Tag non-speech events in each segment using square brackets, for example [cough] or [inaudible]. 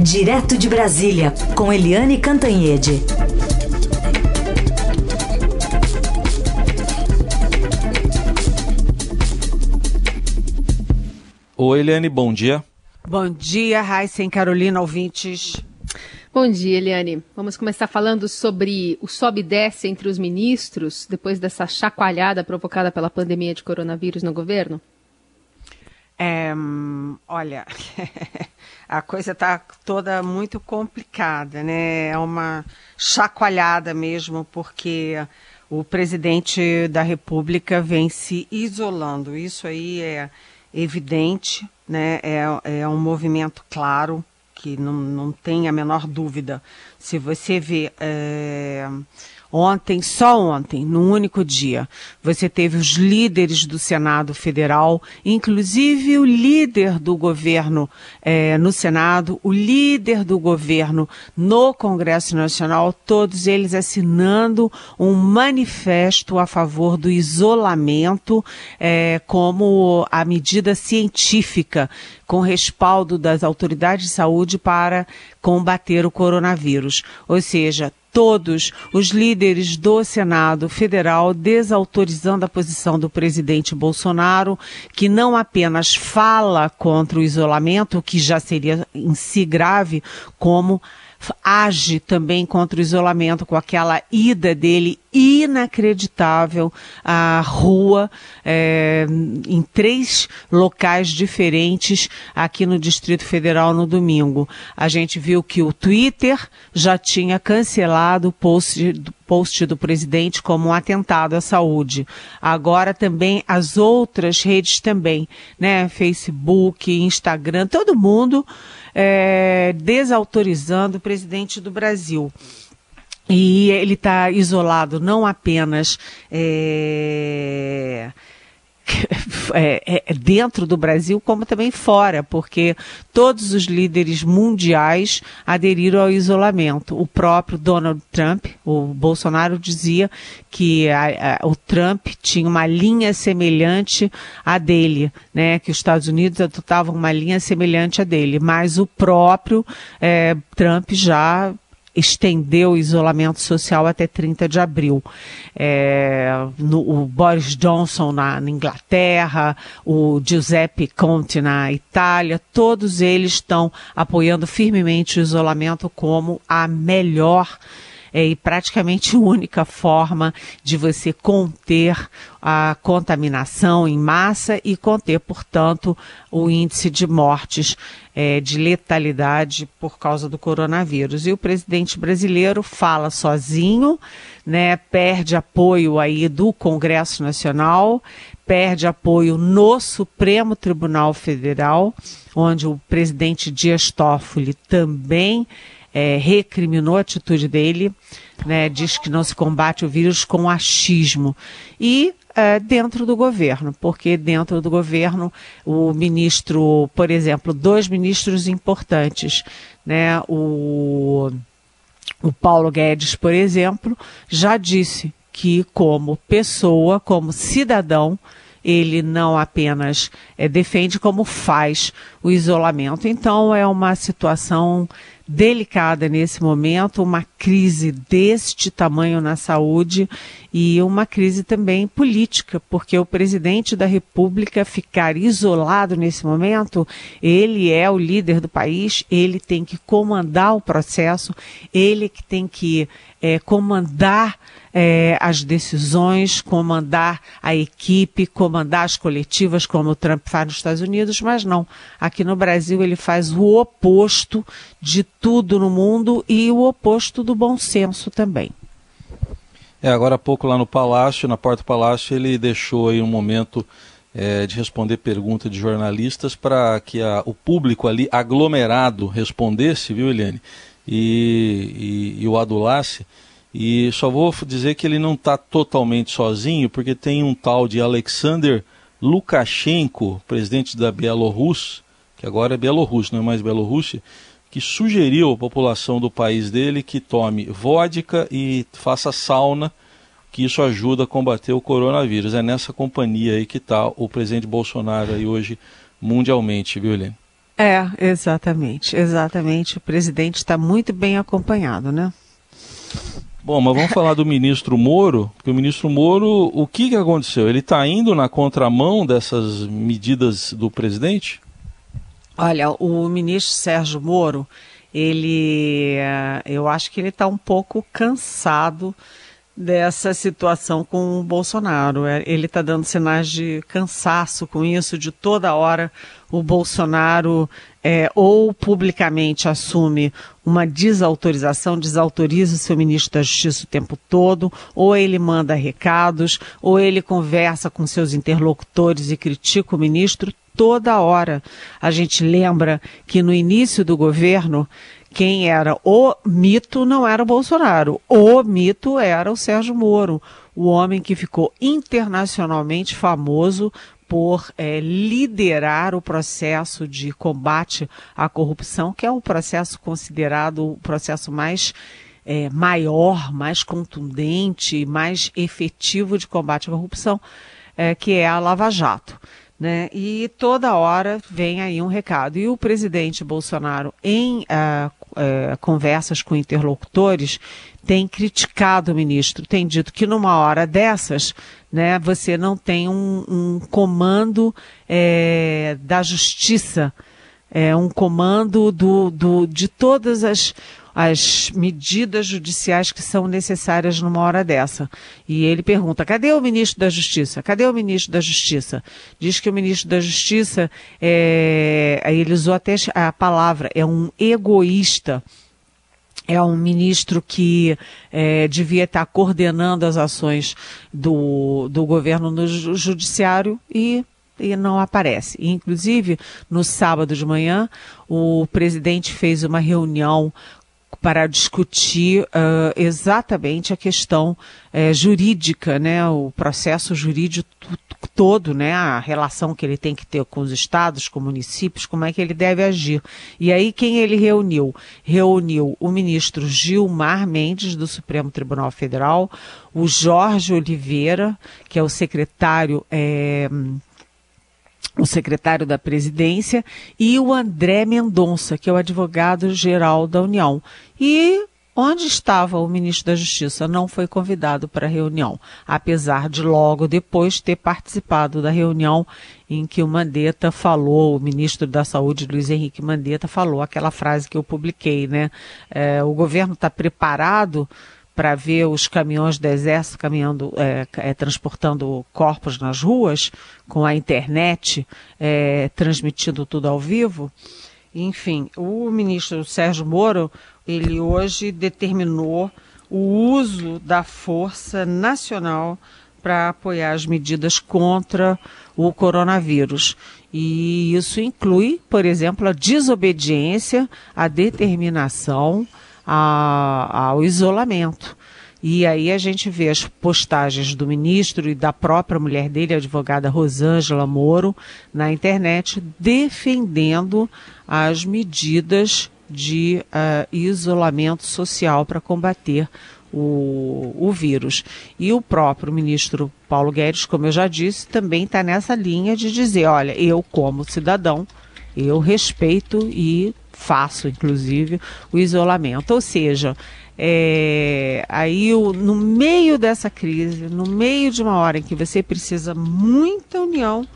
Direto de Brasília, com Eliane Cantanhede. Oi, Eliane, bom dia. Bom dia, Raíssa e Carolina, ouvintes. Bom dia, Eliane. Vamos começar falando sobre o sobe e desce entre os ministros, depois dessa chacoalhada provocada pela pandemia de coronavírus no governo? É, olha, [laughs] a coisa está toda muito complicada, né? É uma chacoalhada mesmo, porque o presidente da República vem se isolando. Isso aí é evidente, né? É, é um movimento claro que não, não tem a menor dúvida. Se você vê é, Ontem, só ontem, num único dia, você teve os líderes do Senado Federal, inclusive o líder do governo eh, no Senado, o líder do governo no Congresso Nacional, todos eles assinando um manifesto a favor do isolamento eh, como a medida científica com respaldo das autoridades de saúde para combater o coronavírus. Ou seja, todos os líderes do Senado Federal desautorizando a posição do presidente Bolsonaro, que não apenas fala contra o isolamento, que já seria em si grave, como age também contra o isolamento com aquela ida dele inacreditável à rua é, em três locais diferentes aqui no Distrito Federal no domingo. A gente viu que o Twitter já tinha cancelado o post do, post do presidente como um atentado à saúde. Agora também as outras redes também, né? Facebook, Instagram, todo mundo é, desautorizando o presidente do Brasil. E ele está isolado não apenas é, [laughs] é, é, dentro do Brasil, como também fora, porque todos os líderes mundiais aderiram ao isolamento. O próprio Donald Trump, o Bolsonaro dizia que a, a, o Trump tinha uma linha semelhante à dele, né? Que os Estados Unidos adotavam uma linha semelhante à dele, mas o próprio é, Trump já estendeu o isolamento social até 30 de abril. É, no, o Boris Johnson na, na, Inglaterra, o Giuseppe Conte na Itália, todos eles estão apoiando firmemente o isolamento como a melhor é, e praticamente única forma de você conter a contaminação em massa e conter, portanto, o índice de mortes é, de letalidade por causa do coronavírus. E o presidente brasileiro fala sozinho, né, perde apoio aí do Congresso Nacional, perde apoio no Supremo Tribunal Federal, onde o presidente Dias Toffoli também é, recriminou a atitude dele, né, diz que não se combate o vírus com achismo. E é, dentro do governo, porque dentro do governo o ministro, por exemplo, dois ministros importantes, né, o, o Paulo Guedes, por exemplo, já disse que como pessoa, como cidadão, ele não apenas é, defende, como faz o isolamento. Então, é uma situação delicada nesse momento, uma crise deste tamanho na saúde e uma crise também política, porque o presidente da República ficar isolado nesse momento, ele é o líder do país, ele tem que comandar o processo, ele que tem que é, comandar é, as decisões, comandar a equipe, comandar as coletivas, como o Trump faz nos Estados Unidos, mas não. Aqui no Brasil ele faz o oposto de tudo no mundo e o oposto do bom senso também. É, agora há pouco lá no Palácio, na porta do Palácio, ele deixou aí um momento é, de responder pergunta de jornalistas para que a, o público ali aglomerado respondesse, viu, Eliane? E, e, e o adulasse. E só vou dizer que ele não está totalmente sozinho, porque tem um tal de Alexander Lukashenko, presidente da Bielorrússia, que agora é Bielorrússia, não é mais Bielorrússia, que sugeriu à população do país dele que tome vodka e faça sauna, que isso ajuda a combater o coronavírus. É nessa companhia aí que está o presidente Bolsonaro aí hoje mundialmente, viu, Helene? É, exatamente, exatamente. O presidente está muito bem acompanhado, né? Bom, mas vamos falar do ministro Moro, porque o ministro Moro, o que, que aconteceu? Ele está indo na contramão dessas medidas do presidente? Olha, o ministro Sérgio Moro, ele, eh, eu acho que ele está um pouco cansado dessa situação com o Bolsonaro. É, ele está dando sinais de cansaço com isso, de toda hora o Bolsonaro é, ou publicamente assume uma desautorização, desautoriza o seu ministro da Justiça o tempo todo, ou ele manda recados, ou ele conversa com seus interlocutores e critica o ministro toda hora. A gente lembra que no início do governo quem era o mito não era o Bolsonaro. O mito era o Sérgio Moro, o homem que ficou internacionalmente famoso por é, liderar o processo de combate à corrupção, que é o processo considerado o processo mais é, maior, mais contundente, mais efetivo de combate à corrupção, é, que é a Lava Jato. Né? E toda hora vem aí um recado. E o presidente Bolsonaro, em uh, uh, conversas com interlocutores, tem criticado o ministro, tem dito que numa hora dessas, né, você não tem um, um comando é, da justiça, é, um comando do, do, de todas as as medidas judiciais que são necessárias numa hora dessa. E ele pergunta: cadê o ministro da Justiça? Cadê o ministro da Justiça? Diz que o ministro da Justiça, é, ele usou até a palavra, é um egoísta é um ministro que é, devia estar coordenando as ações do, do governo no judiciário e, e não aparece. Inclusive, no sábado de manhã, o presidente fez uma reunião para discutir uh, exatamente a questão uh, jurídica, né, o processo jurídico todo, né, a relação que ele tem que ter com os estados, com municípios, como é que ele deve agir. E aí quem ele reuniu? Reuniu o ministro Gilmar Mendes do Supremo Tribunal Federal, o Jorge Oliveira, que é o secretário eh, o secretário da presidência, e o André Mendonça, que é o advogado-geral da União. E onde estava o ministro da Justiça? Não foi convidado para a reunião, apesar de logo depois ter participado da reunião em que o Mandetta falou, o ministro da Saúde, Luiz Henrique Mandetta, falou aquela frase que eu publiquei, né? É, o governo está preparado para ver os caminhões do exército caminhando, é, é, transportando corpos nas ruas, com a internet é, transmitindo tudo ao vivo. Enfim, o ministro Sérgio Moro, ele hoje determinou o uso da força nacional para apoiar as medidas contra o coronavírus. E isso inclui, por exemplo, a desobediência, a determinação, a, ao isolamento. E aí a gente vê as postagens do ministro e da própria mulher dele, a advogada Rosângela Moro, na internet, defendendo as medidas de uh, isolamento social para combater o, o vírus. E o próprio ministro Paulo Guedes, como eu já disse, também está nessa linha de dizer: olha, eu, como cidadão, eu respeito e faço, inclusive, o isolamento. Ou seja, é, aí o, no meio dessa crise, no meio de uma hora em que você precisa muita união,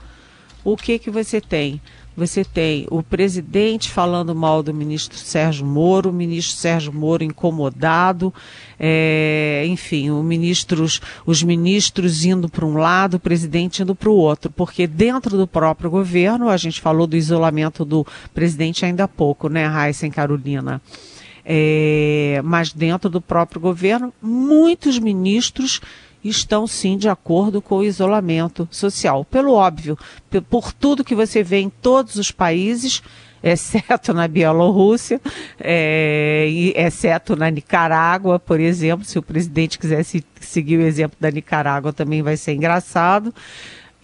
o que que você tem? Você tem o presidente falando mal do ministro Sérgio Moro, o ministro Sérgio Moro incomodado, é, enfim, ministros, os ministros indo para um lado, o presidente indo para o outro, porque dentro do próprio governo, a gente falou do isolamento do presidente ainda há pouco, né, Raíssa e Carolina? É, mas dentro do próprio governo, muitos ministros estão sim de acordo com o isolamento social. Pelo óbvio, por tudo que você vê em todos os países, [laughs] exceto na Bielorrússia, é, exceto na Nicarágua, por exemplo. Se o presidente quisesse seguir o exemplo da Nicarágua, também vai ser engraçado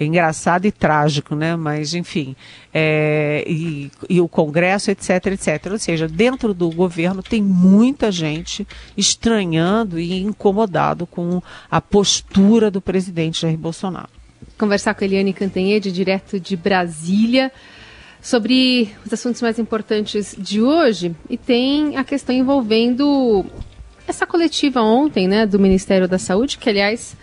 engraçado e trágico, né? Mas, enfim, é, e, e, o Congresso, etc, etc. Ou seja, dentro do governo tem muita gente estranhando e incomodado com a postura do presidente Jair Bolsonaro. Conversar com a Eliane Cantanhede, direto de Brasília. sobre os assuntos mais importantes de hoje e tem a questão envolvendo essa coletiva ontem, né, do Ministério da Saúde, que aliás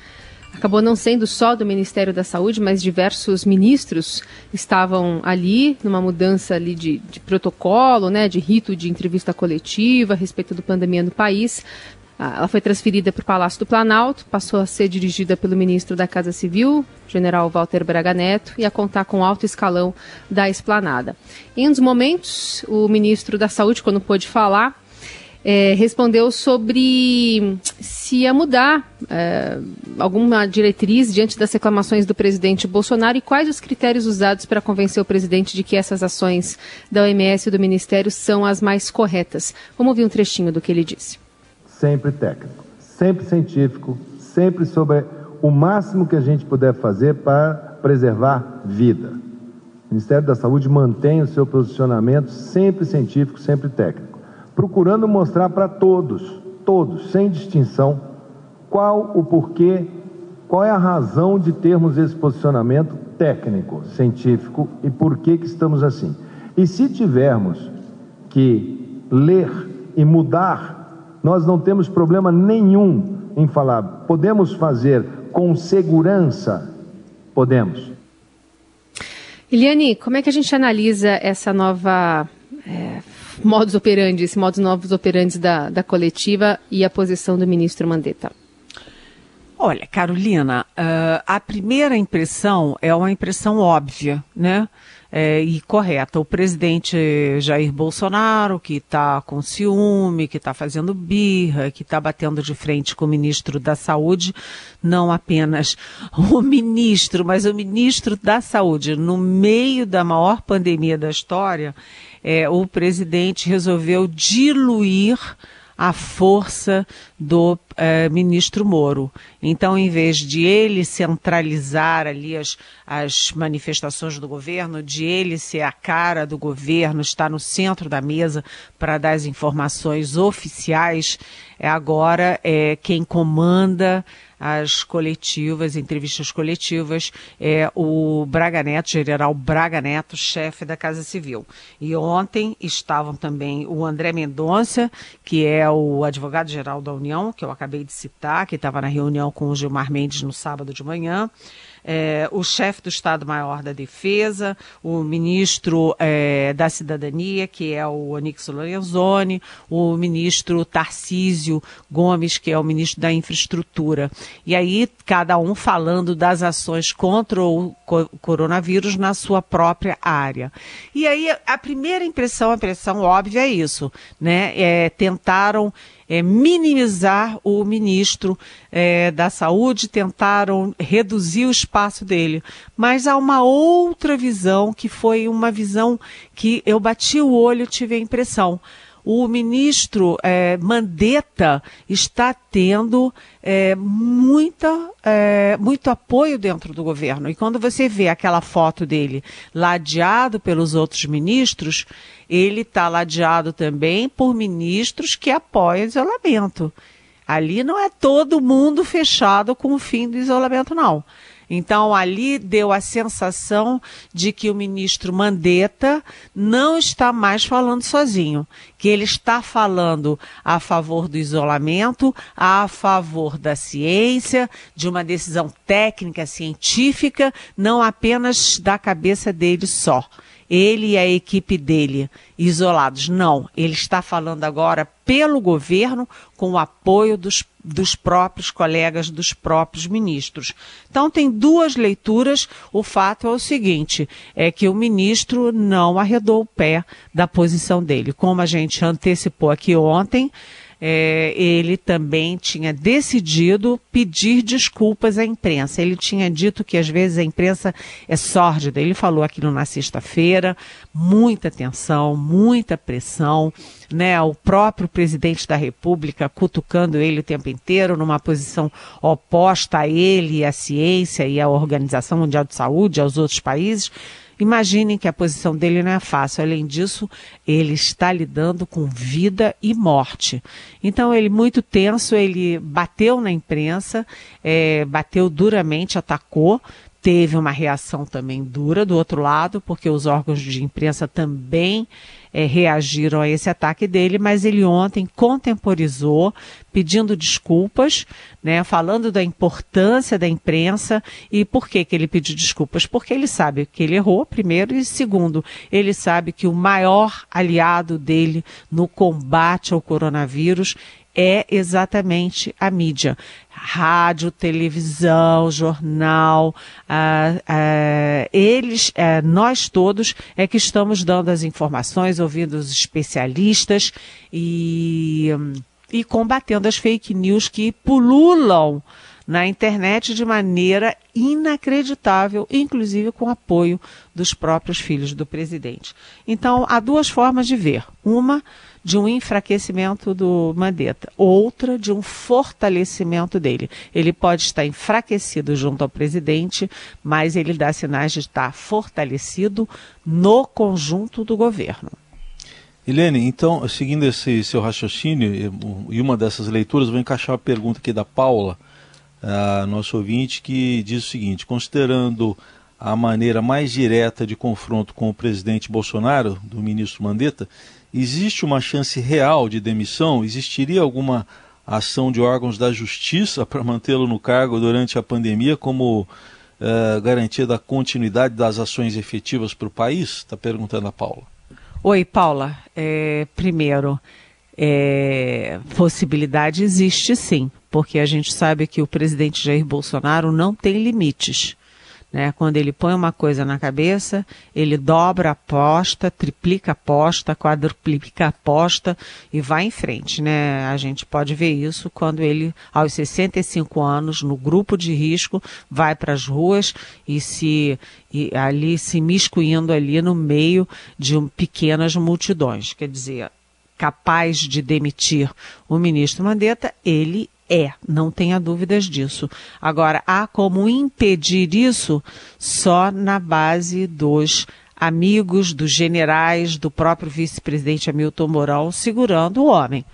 acabou não sendo só do Ministério da Saúde, mas diversos ministros estavam ali numa mudança ali de, de protocolo, né, de rito de entrevista coletiva a respeito do pandemia no país. Ah, ela foi transferida para o Palácio do Planalto, passou a ser dirigida pelo ministro da Casa Civil, general Walter Braga Neto, e a contar com alto escalão da esplanada. Em um dos momentos, o ministro da Saúde, quando pôde falar, é, respondeu sobre se ia mudar é, alguma diretriz diante das reclamações do presidente Bolsonaro e quais os critérios usados para convencer o presidente de que essas ações da OMS e do Ministério são as mais corretas. Vamos ouvir um trechinho do que ele disse sempre técnico, sempre científico, sempre sobre o máximo que a gente puder fazer para preservar vida. O Ministério da Saúde mantém o seu posicionamento sempre científico, sempre técnico, procurando mostrar para todos, todos, sem distinção, qual o porquê, qual é a razão de termos esse posicionamento técnico, científico e por que que estamos assim. E se tivermos que ler e mudar nós não temos problema nenhum em falar. Podemos fazer com segurança? Podemos. Eliane, como é que a gente analisa essa nova modus operandi, esse novos operandes da, da coletiva e a posição do ministro Mandetta? Olha, Carolina, uh, a primeira impressão é uma impressão óbvia, né? é, e correta. O presidente Jair Bolsonaro, que está com ciúme, que está fazendo birra, que está batendo de frente com o ministro da Saúde, não apenas [laughs] o ministro, mas o ministro da Saúde, no meio da maior pandemia da história, é, o presidente resolveu diluir a força do eh, ministro Moro. Então, em vez de ele centralizar ali as, as manifestações do governo, de ele ser a cara do governo, estar no centro da mesa para dar as informações oficiais, é agora é quem comanda as coletivas, entrevistas coletivas, é o Braga Neto, general Braga Neto, chefe da Casa Civil. E ontem estavam também o André Mendonça, que é o advogado-geral da União, que eu acabei de citar, que estava na reunião com o Gilmar Mendes no sábado de manhã, é, o chefe do Estado-Maior da Defesa, o ministro é, da Cidadania, que é o Onix Lorenzoni, o ministro Tarcísio Gomes, que é o ministro da Infraestrutura. E aí, cada um falando das ações contra o coronavírus na sua própria área. E aí, a primeira impressão, a impressão óbvia é isso, né? É, tentaram é, minimizar o ministro é, da Saúde, tentaram reduzir o espaço dele. Mas há uma outra visão que foi uma visão que eu bati o olho tive a impressão o ministro é, Mandetta está tendo é, muita, é, muito apoio dentro do governo. E quando você vê aquela foto dele ladeado pelos outros ministros, ele está ladeado também por ministros que apoiam o isolamento. Ali não é todo mundo fechado com o fim do isolamento, não. Então, ali deu a sensação de que o ministro Mandetta não está mais falando sozinho, que ele está falando a favor do isolamento, a favor da ciência, de uma decisão técnica, científica, não apenas da cabeça dele só ele e a equipe dele isolados. Não, ele está falando agora pelo governo com o apoio dos, dos próprios colegas, dos próprios ministros. Então tem duas leituras. O fato é o seguinte, é que o ministro não arredou o pé da posição dele. Como a gente antecipou aqui ontem, é, ele também tinha decidido pedir desculpas à imprensa. Ele tinha dito que às vezes a imprensa é sórdida. Ele falou aquilo na sexta-feira, muita tensão, muita pressão, né? O próprio presidente da República cutucando ele o tempo inteiro numa posição oposta a ele, à ciência e à Organização Mundial de Saúde, aos outros países. Imaginem que a posição dele não é fácil. Além disso, ele está lidando com vida e morte. Então, ele muito tenso, ele bateu na imprensa, é, bateu duramente, atacou, teve uma reação também dura do outro lado, porque os órgãos de imprensa também é, reagiram a esse ataque dele, mas ele ontem contemporizou, pedindo desculpas, né, falando da importância da imprensa e por que, que ele pediu desculpas? Porque ele sabe que ele errou, primeiro, e segundo, ele sabe que o maior aliado dele no combate ao coronavírus é exatamente a mídia. Rádio, televisão, jornal, ah, ah, eles, ah, nós todos é que estamos dando as informações, ouvindo os especialistas e, e combatendo as fake news que pululam na internet de maneira inacreditável, inclusive com apoio dos próprios filhos do presidente. Então, há duas formas de ver. Uma, de um enfraquecimento do Mandetta, outra de um fortalecimento dele. Ele pode estar enfraquecido junto ao presidente, mas ele dá sinais de estar fortalecido no conjunto do governo. Helene, então, seguindo esse seu raciocínio e uma dessas leituras, vou encaixar uma pergunta aqui da Paula, a nosso ouvinte, que diz o seguinte: considerando a maneira mais direta de confronto com o presidente Bolsonaro, do ministro Mandetta, existe uma chance real de demissão? Existiria alguma ação de órgãos da justiça para mantê-lo no cargo durante a pandemia como uh, garantia da continuidade das ações efetivas para o país? Está perguntando a Paula. Oi, Paula. É, primeiro, é, possibilidade existe sim, porque a gente sabe que o presidente Jair Bolsonaro não tem limites. Né? Quando ele põe uma coisa na cabeça, ele dobra a aposta, triplica a aposta, quadruplica a aposta e vai em frente. Né? A gente pode ver isso quando ele, aos 65 anos, no grupo de risco, vai para as ruas e se e ali se miscuindo ali no meio de um, pequenas multidões. Quer dizer, capaz de demitir o ministro Mandetta, ele é, não tenha dúvidas disso. Agora, há como impedir isso só na base dos amigos, dos generais, do próprio vice-presidente Hamilton Mourão segurando o homem.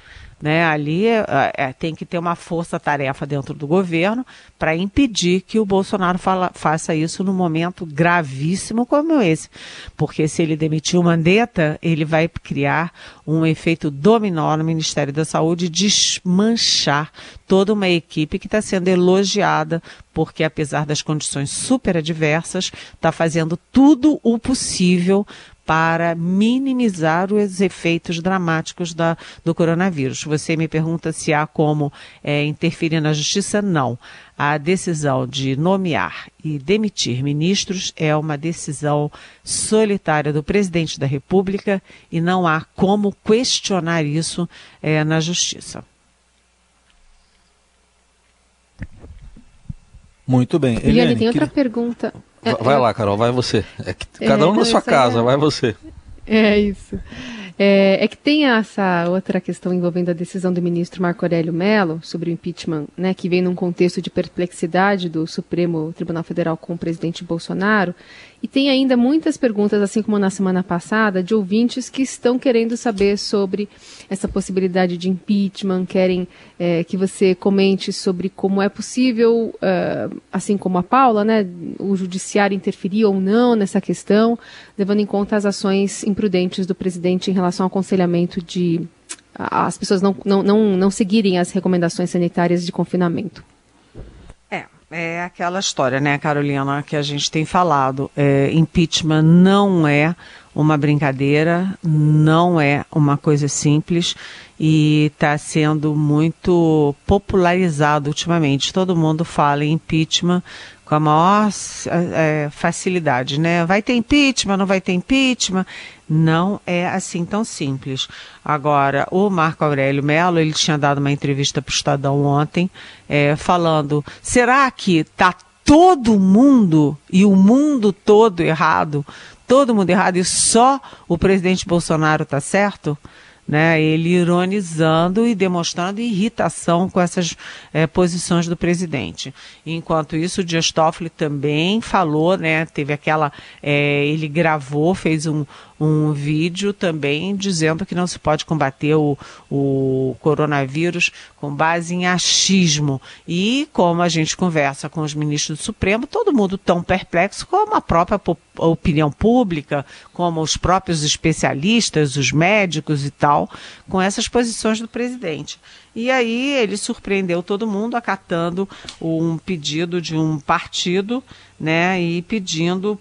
Né? Ali é, é, tem que ter uma força-tarefa dentro do governo para impedir que o Bolsonaro fala, faça isso num momento gravíssimo como esse. Porque se ele demitir o Mandetta, ele vai criar um efeito dominó no Ministério da Saúde, desmanchar toda uma equipe que está sendo elogiada, porque apesar das condições super adversas, está fazendo tudo o possível para minimizar os efeitos dramáticos da, do coronavírus. Você me pergunta se há como é, interferir na justiça? Não. A decisão de nomear e demitir ministros é uma decisão solitária do presidente da República e não há como questionar isso é, na justiça. Muito bem. Eliane, tem outra pergunta. Vai lá, Carol, vai você. É que cada um é, na sua casa, é... vai você. É isso. É, é, que tem essa outra questão envolvendo a decisão do ministro Marco Aurélio Mello sobre o impeachment, né, que vem num contexto de perplexidade do Supremo Tribunal Federal com o presidente Bolsonaro, e tem ainda muitas perguntas, assim como na semana passada, de ouvintes que estão querendo saber sobre essa possibilidade de impeachment, querem é, que você comente sobre como é possível, uh, assim como a Paula, né, o judiciário interferir ou não nessa questão, levando em conta as ações imprudentes do presidente em relação ao aconselhamento de as pessoas não, não, não, não seguirem as recomendações sanitárias de confinamento. É aquela história, né, Carolina, que a gente tem falado. É, impeachment não é uma brincadeira, não é uma coisa simples e está sendo muito popularizado ultimamente. Todo mundo fala em impeachment com a maior é, facilidade, né? Vai ter impeachment, não vai ter impeachment? Não é assim tão simples. Agora, o Marco Aurélio Mello, ele tinha dado uma entrevista para o Estadão ontem, é, falando: será que está todo mundo e o mundo todo errado? Todo mundo errado e só o presidente Bolsonaro está certo? Né? Ele ironizando e demonstrando irritação com essas é, posições do presidente. Enquanto isso, o Dias Toffoli também falou, né? Teve aquela, é, ele gravou, fez um, um vídeo também dizendo que não se pode combater o, o coronavírus com base em achismo. E como a gente conversa com os ministros do Supremo, todo mundo tão perplexo como a própria opinião pública, como os próprios especialistas, os médicos e tal, com essas posições do presidente. E aí ele surpreendeu todo mundo acatando um pedido de um partido, né, e pedindo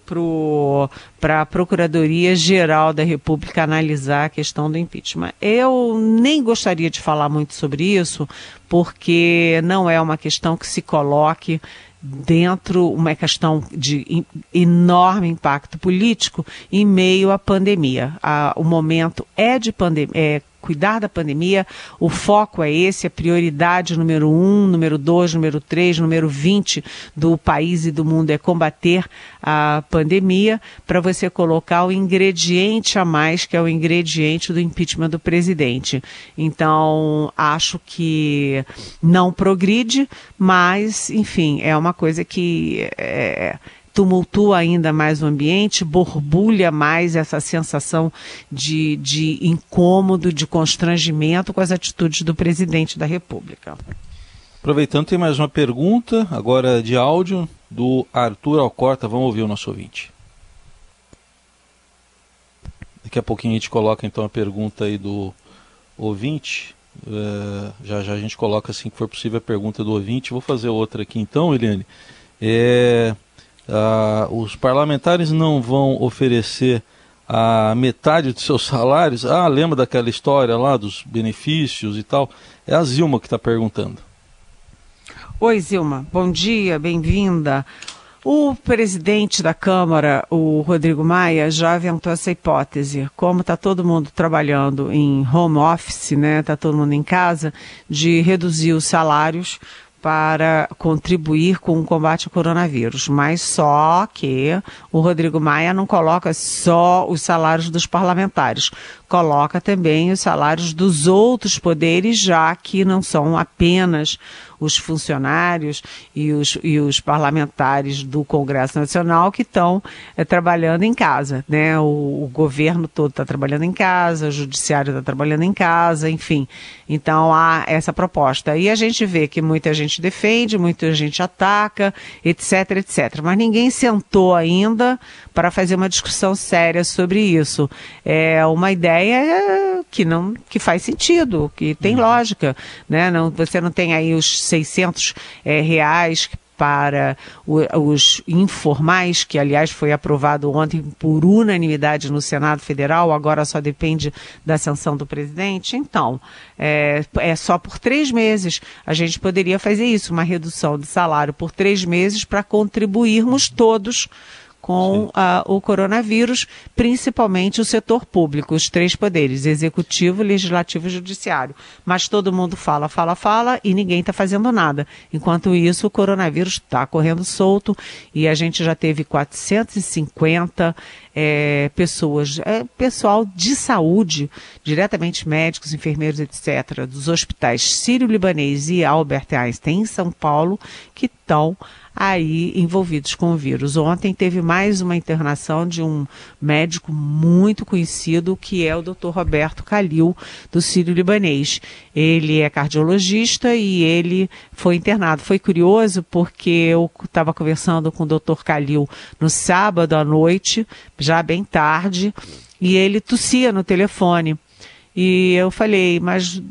para a Procuradoria Geral da República analisar a questão do impeachment. Eu nem gostaria de falar muito sobre isso, porque não é uma questão que se coloque dentro uma questão de enorme impacto político em meio à pandemia. o momento é de pandemia, é cuidar da pandemia, o foco é esse, a prioridade número um, número dois, número três, número vinte do país e do mundo é combater a pandemia, para você colocar o ingrediente a mais, que é o ingrediente do impeachment do presidente. Então, acho que não progride, mas, enfim, é uma coisa que. É, tumultua ainda mais o ambiente, borbulha mais essa sensação de, de incômodo, de constrangimento com as atitudes do presidente da República. Aproveitando, tem mais uma pergunta, agora de áudio, do Arthur Alcorta. Vamos ouvir o nosso ouvinte. Daqui a pouquinho a gente coloca então a pergunta aí do ouvinte. Uh, já já a gente coloca assim que for possível a pergunta do ouvinte. Vou fazer outra aqui então, Eliane. É, Uh, os parlamentares não vão oferecer a metade dos seus salários. Ah, lembra daquela história lá dos benefícios e tal? É a Zilma que está perguntando. Oi, Zilma. Bom dia, bem-vinda. O presidente da Câmara, o Rodrigo Maia, já aventou essa hipótese. Como está todo mundo trabalhando em home office, né? Está todo mundo em casa, de reduzir os salários para contribuir com o combate ao coronavírus, mas só que o Rodrigo Maia não coloca só os salários dos parlamentares, coloca também os salários dos outros poderes, já que não são apenas os funcionários e os, e os parlamentares do Congresso Nacional que estão é, trabalhando em casa. Né? O, o governo todo está trabalhando em casa, o judiciário está trabalhando em casa, enfim. Então há essa proposta. E a gente vê que muita gente defende, muita gente ataca, etc, etc. Mas ninguém sentou ainda para fazer uma discussão séria sobre isso. É uma ideia que não que faz sentido, que tem uhum. lógica, né? Não, você não tem aí os 600 é, reais para os informais, que aliás foi aprovado ontem por unanimidade no Senado Federal, agora só depende da sanção do presidente. Então, é, é só por três meses. A gente poderia fazer isso, uma redução de salário por três meses para contribuirmos todos com uh, o coronavírus, principalmente o setor público, os três poderes, executivo, legislativo e judiciário. Mas todo mundo fala, fala, fala e ninguém está fazendo nada. Enquanto isso, o coronavírus está correndo solto e a gente já teve 450 é, pessoas, é, pessoal de saúde, diretamente médicos, enfermeiros, etc., dos hospitais Sírio-Libanês e Albert Einstein em São Paulo, que estão aí envolvidos com o vírus. Ontem teve mais uma internação de um médico muito conhecido, que é o Dr. Roberto Calil, do Sírio Libanês. Ele é cardiologista e ele foi internado. Foi curioso porque eu estava conversando com o Dr. Calil no sábado à noite, já bem tarde, e ele tossia no telefone. E eu falei, mas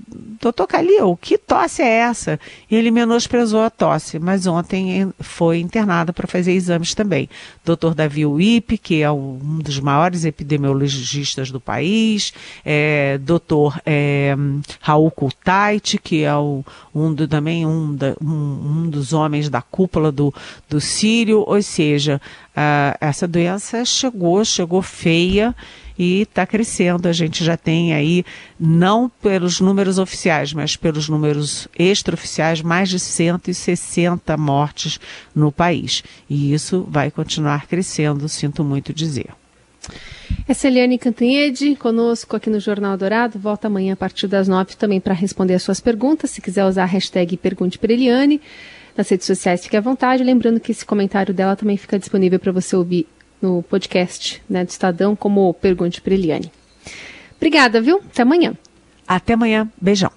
doutor Calil, que tosse é essa? E ele menosprezou a tosse, mas ontem foi internado para fazer exames também. Doutor Davi Uip, que é um dos maiores epidemiologistas do país, é, doutor é, Raul Kultait, que é o, um do, também um, da, um, um, dos homens da cúpula do, do Sírio, ou seja, uh, essa doença chegou, chegou feia, e está crescendo. A gente já tem aí, não pelos números oficiais, mas pelos números extraoficiais, mais de 160 mortes no país. E isso vai continuar crescendo, sinto muito dizer. Essa é Eliane Cantanhede, conosco aqui no Jornal Dourado. Volta amanhã a partir das nove também para responder as suas perguntas. Se quiser usar a hashtag Pergunte para Eliane, nas redes sociais fique à vontade. Lembrando que esse comentário dela também fica disponível para você ouvir no podcast né, do Estadão como Pergunte para Eliane. Obrigada, viu? Até amanhã. Até amanhã. Beijão.